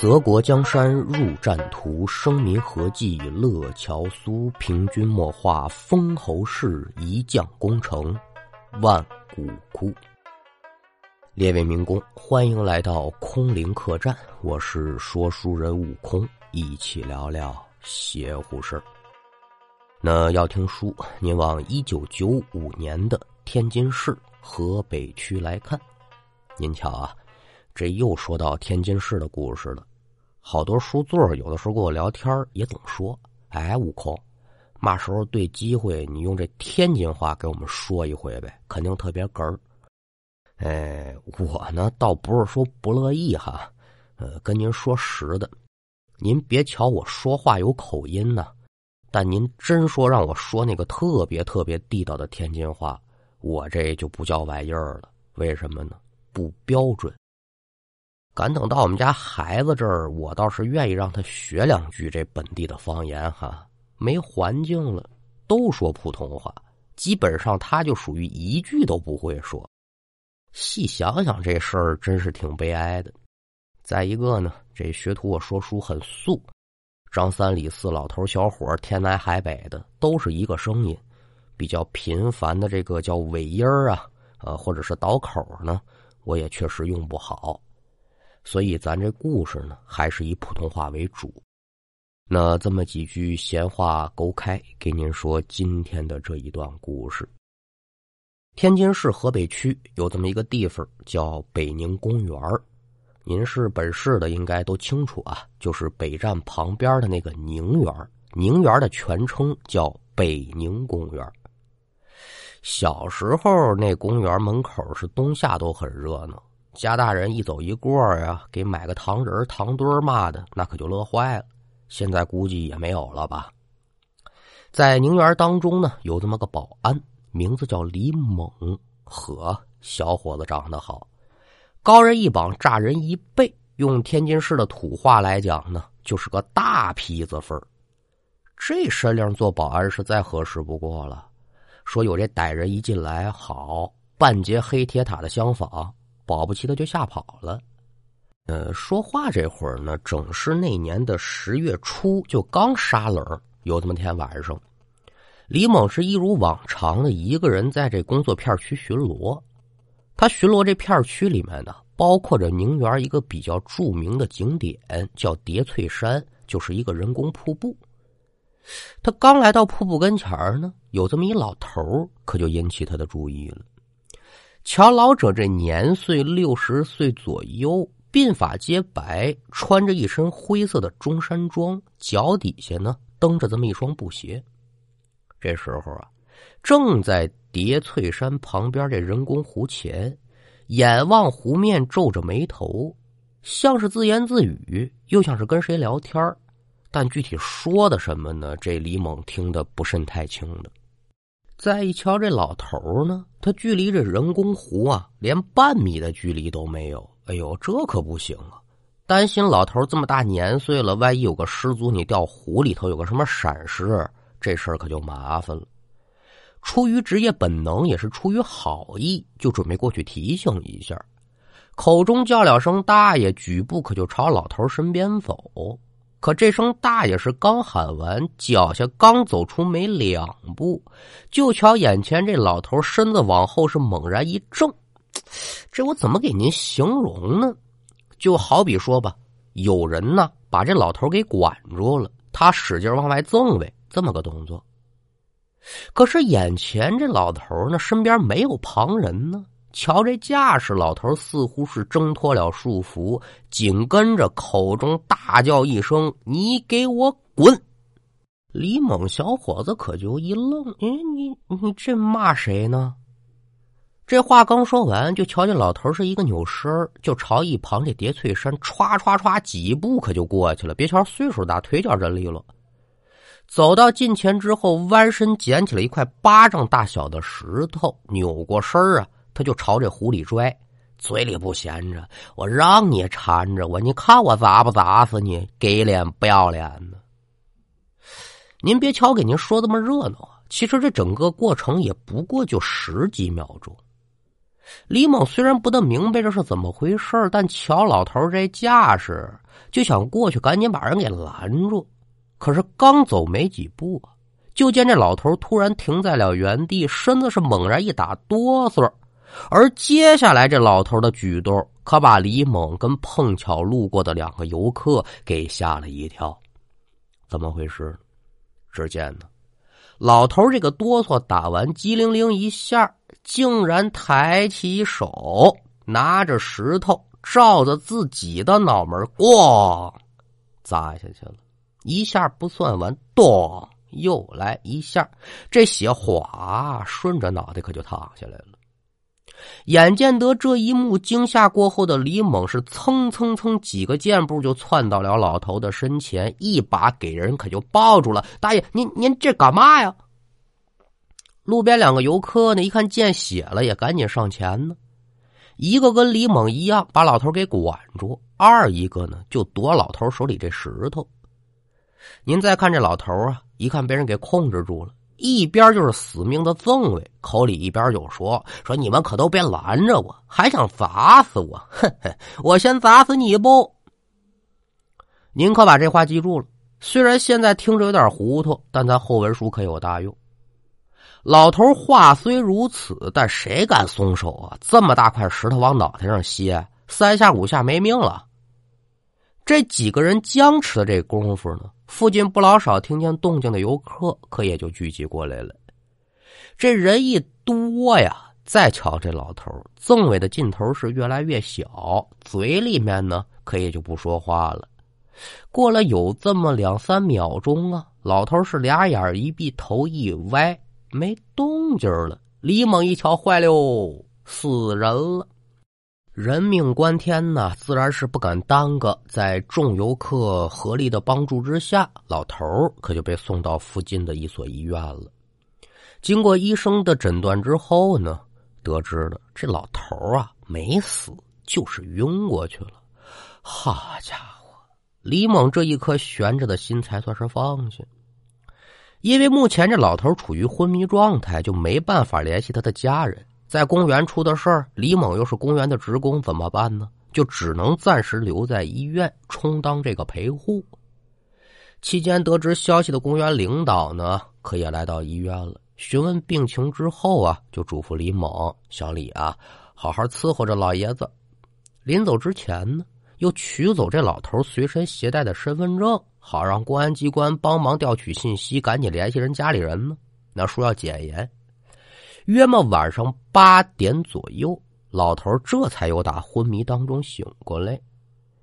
泽国江山入战图，生民何计乐乔苏？平君莫话封侯事，一将功成万骨枯。列位民工，欢迎来到空灵客栈，我是说书人悟空，一起聊聊邪乎事儿。那要听书，您往一九九五年的天津市河北区来看。您瞧啊，这又说到天津市的故事了。好多书座有的时候跟我聊天也总说：“哎，悟空，嘛时候对机会，你用这天津话给我们说一回呗，肯定特别哏儿。”哎，我呢倒不是说不乐意哈，呃，跟您说实的，您别瞧我说话有口音呢，但您真说让我说那个特别特别地道的天津话，我这就不叫玩意儿了。为什么呢？不标准。敢等到我们家孩子这儿，我倒是愿意让他学两句这本地的方言哈。没环境了，都说普通话，基本上他就属于一句都不会说。细想想这事儿，真是挺悲哀的。再一个呢，这学徒我说书很素，张三李四老头小伙天南海北的都是一个声音，比较频繁的这个叫尾音儿啊，呃，或者是倒口呢，我也确实用不好。所以，咱这故事呢，还是以普通话为主。那这么几句闲话勾开，给您说今天的这一段故事。天津市河北区有这么一个地方，叫北宁公园您是本市的，应该都清楚啊，就是北站旁边的那个宁园。宁园的全称叫北宁公园。小时候，那公园门口是冬夏都很热闹。家大人一走一过呀，给买个糖人、糖墩儿嘛的，那可就乐坏了。现在估计也没有了吧。在宁园当中呢，有这么个保安，名字叫李猛。呵，小伙子长得好，高人一膀，炸人一倍。用天津市的土话来讲呢，就是个大坯子份儿。这身量做保安是再合适不过了。说有这歹人一进来，好半截黑铁塔的厢房。保不齐他就吓跑了。呃，说话这会儿呢，正是那年的十月初，就刚杀冷。有这么天晚上，李猛是一如往常的一个人在这工作片区巡逻。他巡逻这片区里面呢，包括着宁园一个比较著名的景点，叫叠翠山，就是一个人工瀑布。他刚来到瀑布跟前呢，有这么一老头可就引起他的注意了。乔老者这年岁六十岁左右，鬓发皆白，穿着一身灰色的中山装，脚底下呢蹬着这么一双布鞋。这时候啊，正在叠翠山旁边这人工湖前，眼望湖面，皱着眉头，像是自言自语，又像是跟谁聊天但具体说的什么呢？这李猛听得不甚太清的。再一瞧这老头呢，他距离这人工湖啊，连半米的距离都没有。哎呦，这可不行啊！担心老头这么大年岁了，万一有个失足，你掉湖里头有个什么闪失，这事儿可就麻烦了。出于职业本能，也是出于好意，就准备过去提醒一下。口中叫了声“大爷”，举步可就朝老头身边走。可这声大爷是刚喊完，脚下刚走出没两步，就瞧眼前这老头身子往后是猛然一正，这我怎么给您形容呢？就好比说吧，有人呢把这老头给管住了，他使劲往外赠呗，这么个动作。可是眼前这老头呢，身边没有旁人呢。瞧这架势，老头似乎是挣脱了束缚，紧跟着口中大叫一声：“你给我滚！”李猛小伙子可就一愣：“哎，你你这骂谁呢？”这话刚说完，就瞧见老头是一个扭身就朝一旁这叠翠山歘歘歘几步可就过去了。别瞧岁数大，腿脚真利落。走到近前之后，弯身捡起了一块巴掌大小的石头，扭过身啊。他就朝这湖里拽，嘴里不闲着，我让你缠着我，你看我砸不砸死你？给脸不要脸呢？您别瞧给您说这么热闹啊，其实这整个过程也不过就十几秒钟。李猛虽然不大明白这是怎么回事但瞧老头这架势，就想过去赶紧把人给拦住。可是刚走没几步，就见这老头突然停在了原地，身子是猛然一打哆嗦。而接下来这老头的举动，可把李猛跟碰巧路过的两个游客给吓了一跳。怎么回事？只见呢，老头这个哆嗦打完，机灵灵一下，竟然抬起手，拿着石头照着自己的脑门咣砸下去了。一下不算完，咚，又来一下，这血哗顺着脑袋可就淌下来了。眼见得这一幕惊吓过后的李猛是蹭蹭蹭几个箭步就窜到了老头的身前，一把给人可就抱住了。大爷，您您这干嘛呀？路边两个游客呢，一看见血了，也赶紧上前呢。一个跟李猛一样，把老头给管住；二一个呢，就夺老头手里这石头。您再看这老头啊，一看被人给控制住了，一边就是死命的赠位，口里一边就说：“说你们可都别拦着我，还想砸死我？哼哼，我先砸死你不？”您可把这话记住了。虽然现在听着有点糊涂，但咱后文书可有大用。老头话虽如此，但谁敢松手啊？这么大块石头往脑袋上卸，三下五下没命了。这几个人僵持的这功夫呢，附近不老少听见动静的游客可也就聚集过来了。这人一多呀，再瞧这老头，锃尾的劲头是越来越小，嘴里面呢可也就不说话了。过了有这么两三秒钟啊，老头是俩眼一闭，头一歪，没动静了。李猛一瞧，坏了，死人了。人命关天呐，自然是不敢耽搁。在众游客合力的帮助之下，老头可就被送到附近的一所医院了。经过医生的诊断之后呢，得知了这老头啊没死，就是晕过去了。好家伙，李猛这一颗悬着的心才算是放下。因为目前这老头处于昏迷状态，就没办法联系他的家人。在公园出的事儿，李猛又是公园的职工，怎么办呢？就只能暂时留在医院，充当这个陪护。期间得知消息的公园领导呢，可也来到医院了，询问病情之后啊，就嘱咐李猛：“小李啊，好好伺候着老爷子。”临走之前呢，又取走这老头随身携带的身份证，好让公安机关帮忙调取信息，赶紧联系人家里人呢。那说要检验。约么晚上八点左右，老头这才又打昏迷当中醒过来，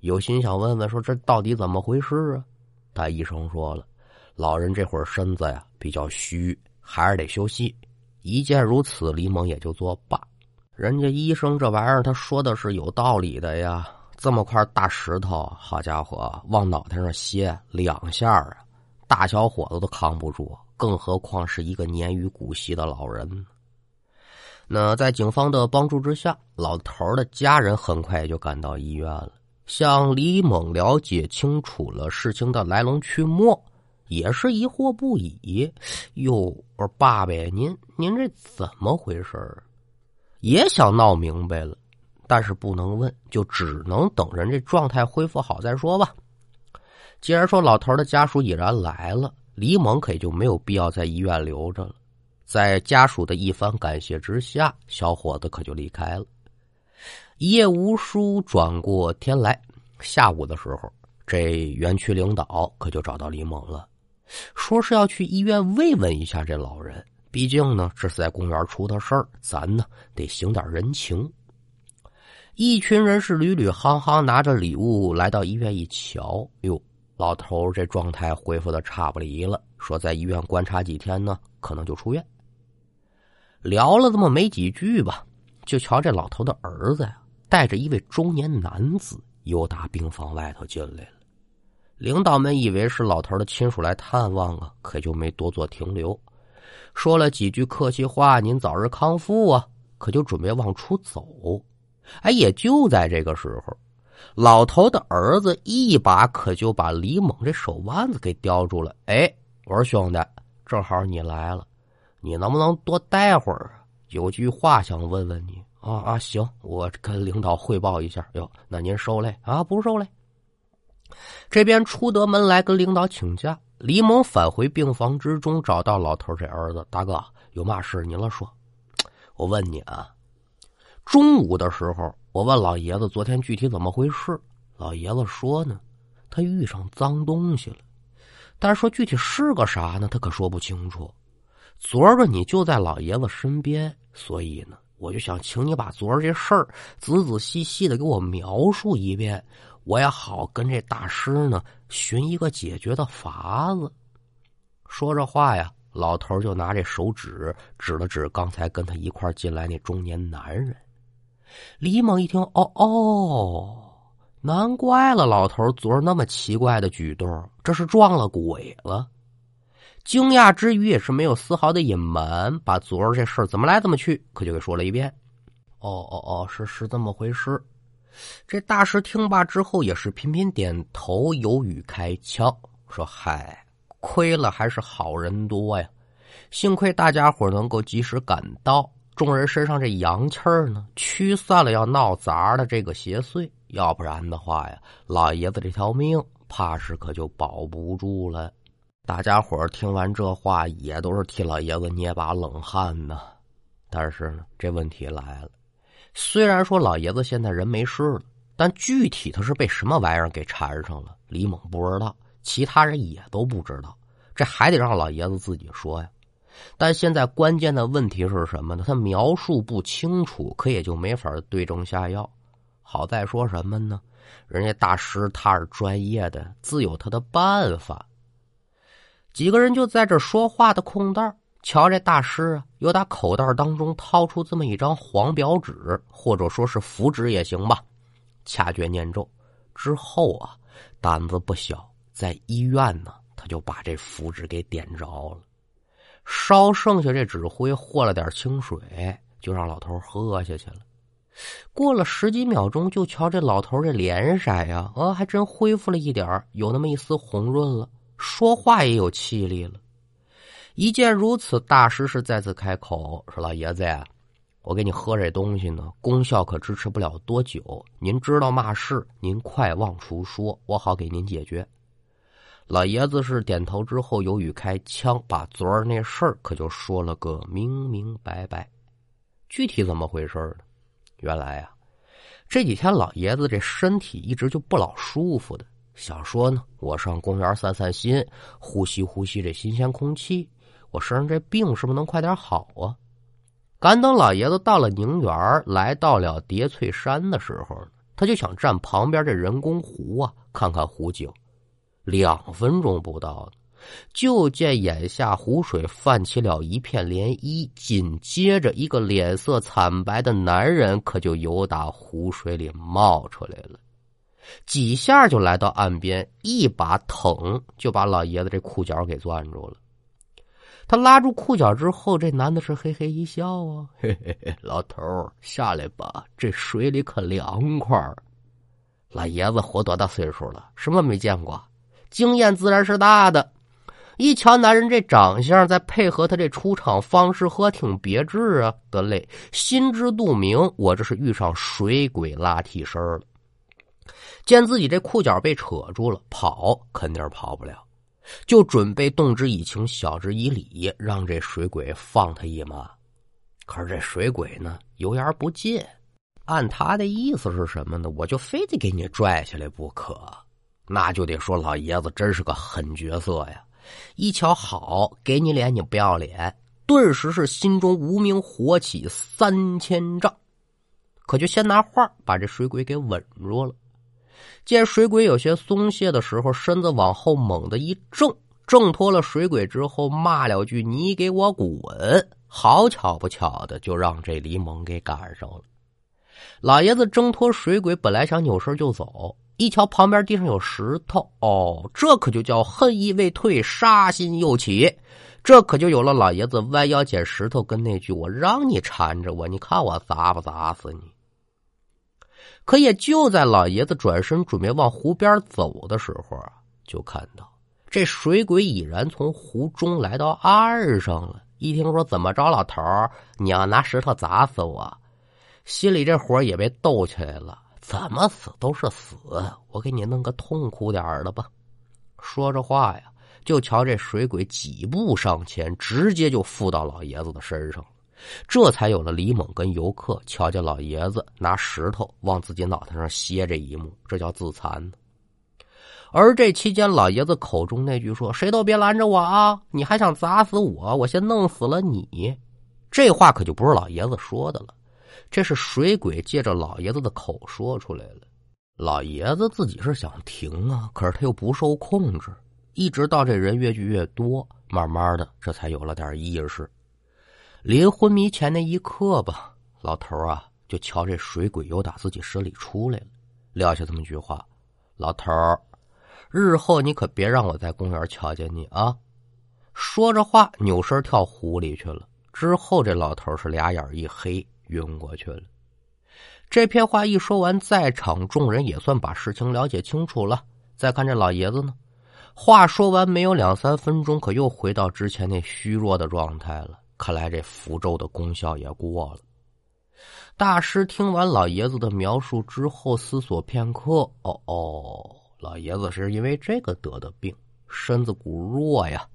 有心想问问说这到底怎么回事啊？但医生说了，老人这会儿身子呀比较虚，还是得休息。一见如此，李猛也就作罢。人家医生这玩意儿他说的是有道理的呀，这么块大石头，好家伙，往脑袋上歇两下啊，大小伙子都扛不住，更何况是一个年逾古稀的老人。那在警方的帮助之下，老头的家人很快就赶到医院了，向李猛了解清楚了事情的来龙去脉，也是疑惑不已。哟，我说爸爸，您您这怎么回事也想闹明白了，但是不能问，就只能等人这状态恢复好再说吧。既然说老头的家属已然来了，李猛可也就没有必要在医院留着了。在家属的一番感谢之下，小伙子可就离开了。一夜无书，转过天来，下午的时候，这园区领导可就找到李猛了，说是要去医院慰问一下这老人。毕竟呢，这是在公园出的事儿，咱呢得行点人情。一群人是屡屡夯夯拿着礼物来到医院一瞧，哟，老头这状态恢复的差不离了，说在医院观察几天呢，可能就出院。聊了这么没几句吧，就瞧这老头的儿子呀，带着一位中年男子又打病房外头进来了。领导们以为是老头的亲属来探望啊，可就没多做停留，说了几句客气话：“您早日康复啊！”可就准备往出走。哎，也就在这个时候，老头的儿子一把可就把李猛这手腕子给叼住了。哎，我说兄弟，正好你来了。你能不能多待会儿？有句话想问问你，啊啊，行，我跟领导汇报一下。哟，那您受累啊？不受累。这边出得门来跟领导请假。李猛返回病房之中，找到老头这儿子大哥，有嘛事您了说。我问你啊，中午的时候，我问老爷子昨天具体怎么回事，老爷子说呢，他遇上脏东西了，但是说具体是个啥呢，他可说不清楚。昨儿个你就在老爷子身边，所以呢，我就想请你把昨儿这事儿仔仔细细的给我描述一遍，我也好跟这大师呢寻一个解决的法子。说这话呀，老头就拿这手指指了指刚才跟他一块进来那中年男人。李猛一听，哦哦，难怪了，老头昨儿那么奇怪的举动，这是撞了鬼了。惊讶之余，也是没有丝毫的隐瞒，把昨儿这事儿怎么来怎么去，可就给说了一遍。哦哦哦，是是这么回事。这大师听罢之后，也是频频点头，有语开腔说：“嗨，亏了还是好人多呀！幸亏大家伙能够及时赶到，众人身上这阳气儿呢，驱散了要闹砸的这个邪祟。要不然的话呀，老爷子这条命怕是可就保不住了。”大家伙听完这话，也都是替老爷子捏把冷汗呢。但是呢，这问题来了，虽然说老爷子现在人没事了，但具体他是被什么玩意儿给缠上了，李猛不知道，其他人也都不知道，这还得让老爷子自己说呀。但现在关键的问题是什么呢？他描述不清楚，可也就没法对症下药。好在说什么呢？人家大师他是专业的，自有他的办法。几个人就在这说话的空档，瞧这大师啊，又打口袋当中掏出这么一张黄表纸，或者说是符纸也行吧。掐诀念咒之后啊，胆子不小，在医院呢，他就把这符纸给点着了，烧剩下这纸灰，和了点清水，就让老头喝下去了。过了十几秒钟，就瞧这老头这脸色呀，啊，还真恢复了一点有那么一丝红润了。说话也有气力了。一见如此，大师是再次开口说：“老爷子呀，我给你喝这东西呢，功效可支持不了多久。您知道嘛事？您快往出说，我好给您解决。”老爷子是点头之后，有语开腔，把昨儿那事儿可就说了个明明白白。具体怎么回事呢？原来啊，这几天老爷子这身体一直就不老舒服的。想说呢，我上公园散散心，呼吸呼吸这新鲜空气，我身上这病是不是能快点好啊？赶等老爷子到了宁园，来到了叠翠山的时候他就想站旁边这人工湖啊，看看湖景。两分钟不到，就见眼下湖水泛起了一片涟漪，紧接着一个脸色惨白的男人可就由打湖水里冒出来了。几下就来到岸边，一把疼就把老爷子这裤脚给攥住了。他拉住裤脚之后，这男的是嘿嘿一笑啊，嘿嘿嘿，老头下来吧，这水里可凉快老爷子活多大岁数了？什么没见过？经验自然是大的。一瞧男人这长相，再配合他这出场方式，呵，挺别致啊。得嘞，心知肚明，我这是遇上水鬼拉替身了。见自己这裤脚被扯住了，跑肯定是跑不了，就准备动之以情，晓之以理，让这水鬼放他一马。可是这水鬼呢，油盐不进，按他的意思是什么呢？我就非得给你拽下来不可。那就得说老爷子真是个狠角色呀！一瞧好，给你脸你不要脸，顿时是心中无名火起三千丈，可就先拿话把这水鬼给稳住了。见水鬼有些松懈的时候，身子往后猛地一挣，挣脱了水鬼之后，骂了句：“你给我滚！”好巧不巧的，就让这李猛给赶上了。老爷子挣脱水鬼，本来想扭身就走，一瞧旁边地上有石头，哦，这可就叫恨意未退，杀心又起。这可就有了老爷子弯腰捡石头，跟那句：“我让你缠着我，你看我砸不砸死你。”可也就在老爷子转身准备往湖边走的时候啊，就看到这水鬼已然从湖中来到岸上了。一听说怎么着，老头儿，你要拿石头砸死我，心里这火也被逗起来了。怎么死都是死，我给你弄个痛苦点的吧。说着话呀，就瞧这水鬼几步上前，直接就附到老爷子的身上这才有了李猛跟游客瞧见老爷子拿石头往自己脑袋上歇这一幕，这叫自残。而这期间，老爷子口中那句说：“谁都别拦着我啊！你还想砸死我？我先弄死了你！”这话可就不是老爷子说的了，这是水鬼借着老爷子的口说出来了。老爷子自己是想停啊，可是他又不受控制，一直到这人越聚越多，慢慢的这才有了点意识。临昏迷前那一刻吧，老头啊就瞧这水鬼又打自己身里出来了，撂下这么句话：“老头日后你可别让我在公园瞧见你啊！”说着话，扭身跳湖里去了。之后，这老头是俩眼一黑，晕过去了。这片话一说完，在场众人也算把事情了解清楚了。再看这老爷子呢，话说完没有两三分钟，可又回到之前那虚弱的状态了。看来这符咒的功效也过了。大师听完老爷子的描述之后，思索片刻，哦哦。老爷子是因为这个得的病，身子骨弱呀，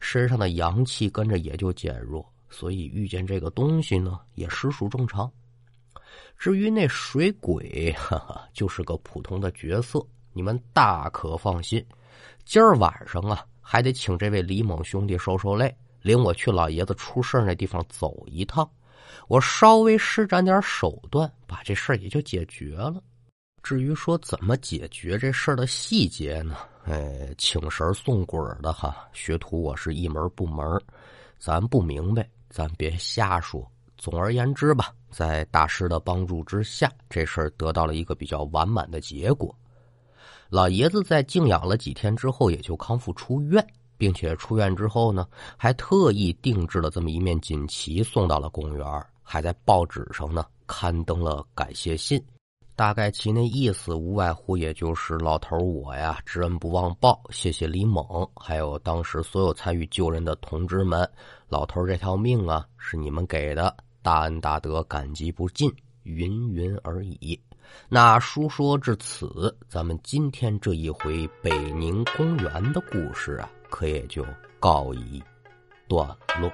身上的阳气跟着也就减弱，所以遇见这个东西呢，也实属正常。至于那水鬼，哈哈，就是个普通的角色，你们大可放心。今儿晚上啊，还得请这位李猛兄弟受受累，领我去老爷子出事那地方走一趟，我稍微施展点手段，把这事儿也就解决了。至于说怎么解决这事儿的细节呢？哎，请神送鬼的哈，学徒我是一门不门咱不明白，咱别瞎说。总而言之吧，在大师的帮助之下，这事儿得到了一个比较完满的结果。老爷子在静养了几天之后，也就康复出院，并且出院之后呢，还特意定制了这么一面锦旗送到了公园，还在报纸上呢刊登了感谢信。大概其那意思，无外乎也就是老头我呀，知恩不忘报，谢谢李猛，还有当时所有参与救人的同志们，老头这条命啊，是你们给的，大恩大德，感激不尽，云云而已。那书说至此，咱们今天这一回北宁公园的故事啊，可也就告一段落。